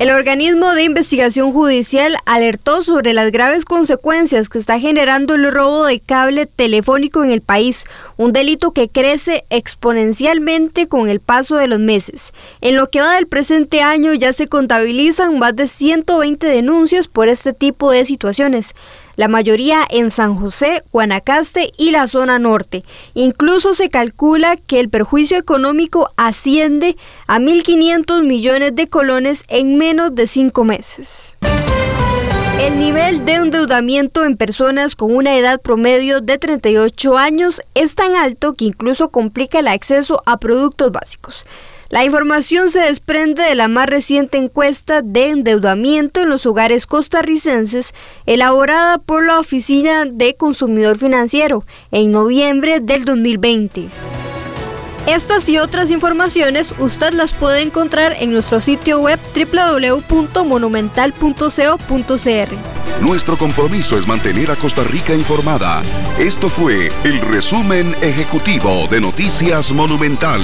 El organismo de investigación judicial alertó sobre las graves consecuencias que está generando el robo de cable telefónico en el país, un delito que crece exponencialmente con el paso de los meses. En lo que va del presente año ya se contabilizan más de 120 denuncias por este tipo de situaciones la mayoría en San José, Guanacaste y la zona norte. Incluso se calcula que el perjuicio económico asciende a 1.500 millones de colones en menos de cinco meses. El nivel de endeudamiento en personas con una edad promedio de 38 años es tan alto que incluso complica el acceso a productos básicos. La información se desprende de la más reciente encuesta de endeudamiento en los hogares costarricenses elaborada por la Oficina de Consumidor Financiero en noviembre del 2020. Estas y otras informaciones usted las puede encontrar en nuestro sitio web www.monumental.co.cr. Nuestro compromiso es mantener a Costa Rica informada. Esto fue el resumen ejecutivo de Noticias Monumental.